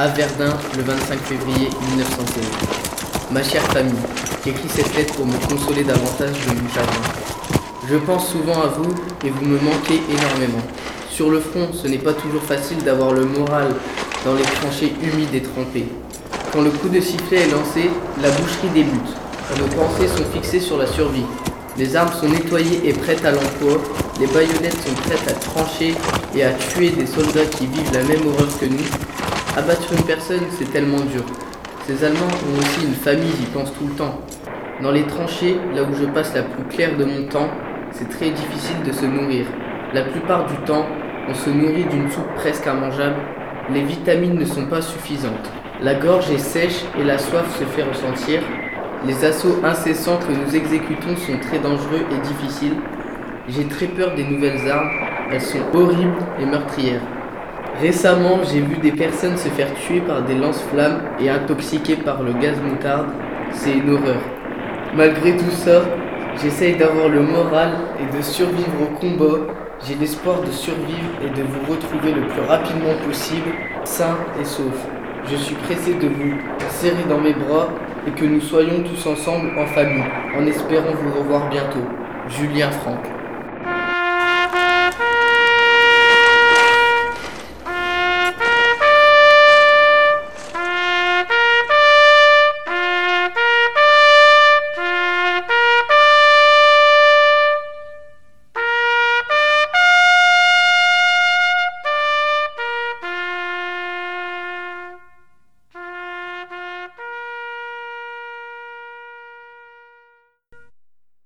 à Verdun le 25 février 1916. Ma chère famille, j'écris cette lettre pour me consoler davantage de mon chagrin. Je pense souvent à vous et vous me manquez énormément. Sur le front, ce n'est pas toujours facile d'avoir le moral dans les tranchées humides et trempées. Quand le coup de sifflet est lancé, la boucherie débute. Nos pensées sont fixées sur la survie. Les armes sont nettoyées et prêtes à l'emploi. Les baïonnettes sont prêtes à trancher et à tuer des soldats qui vivent la même horreur que nous. Abattre une personne, c'est tellement dur. Ces Allemands ont aussi une famille, j'y pense tout le temps. Dans les tranchées, là où je passe la plus claire de mon temps, c'est très difficile de se nourrir. La plupart du temps, on se nourrit d'une soupe presque immangeable. Les vitamines ne sont pas suffisantes. La gorge est sèche et la soif se fait ressentir. Les assauts incessants que nous exécutons sont très dangereux et difficiles. J'ai très peur des nouvelles armes. Elles sont horribles et meurtrières. Récemment, j'ai vu des personnes se faire tuer par des lance-flammes et intoxiquées par le gaz moutarde. C'est une horreur. Malgré tout ça, j'essaye d'avoir le moral et de survivre au combat. J'ai l'espoir de survivre et de vous retrouver le plus rapidement possible, sain et sauf. Je suis pressé de vous serrer dans mes bras et que nous soyons tous ensemble en famille, en espérant vous revoir bientôt. Julien Franck.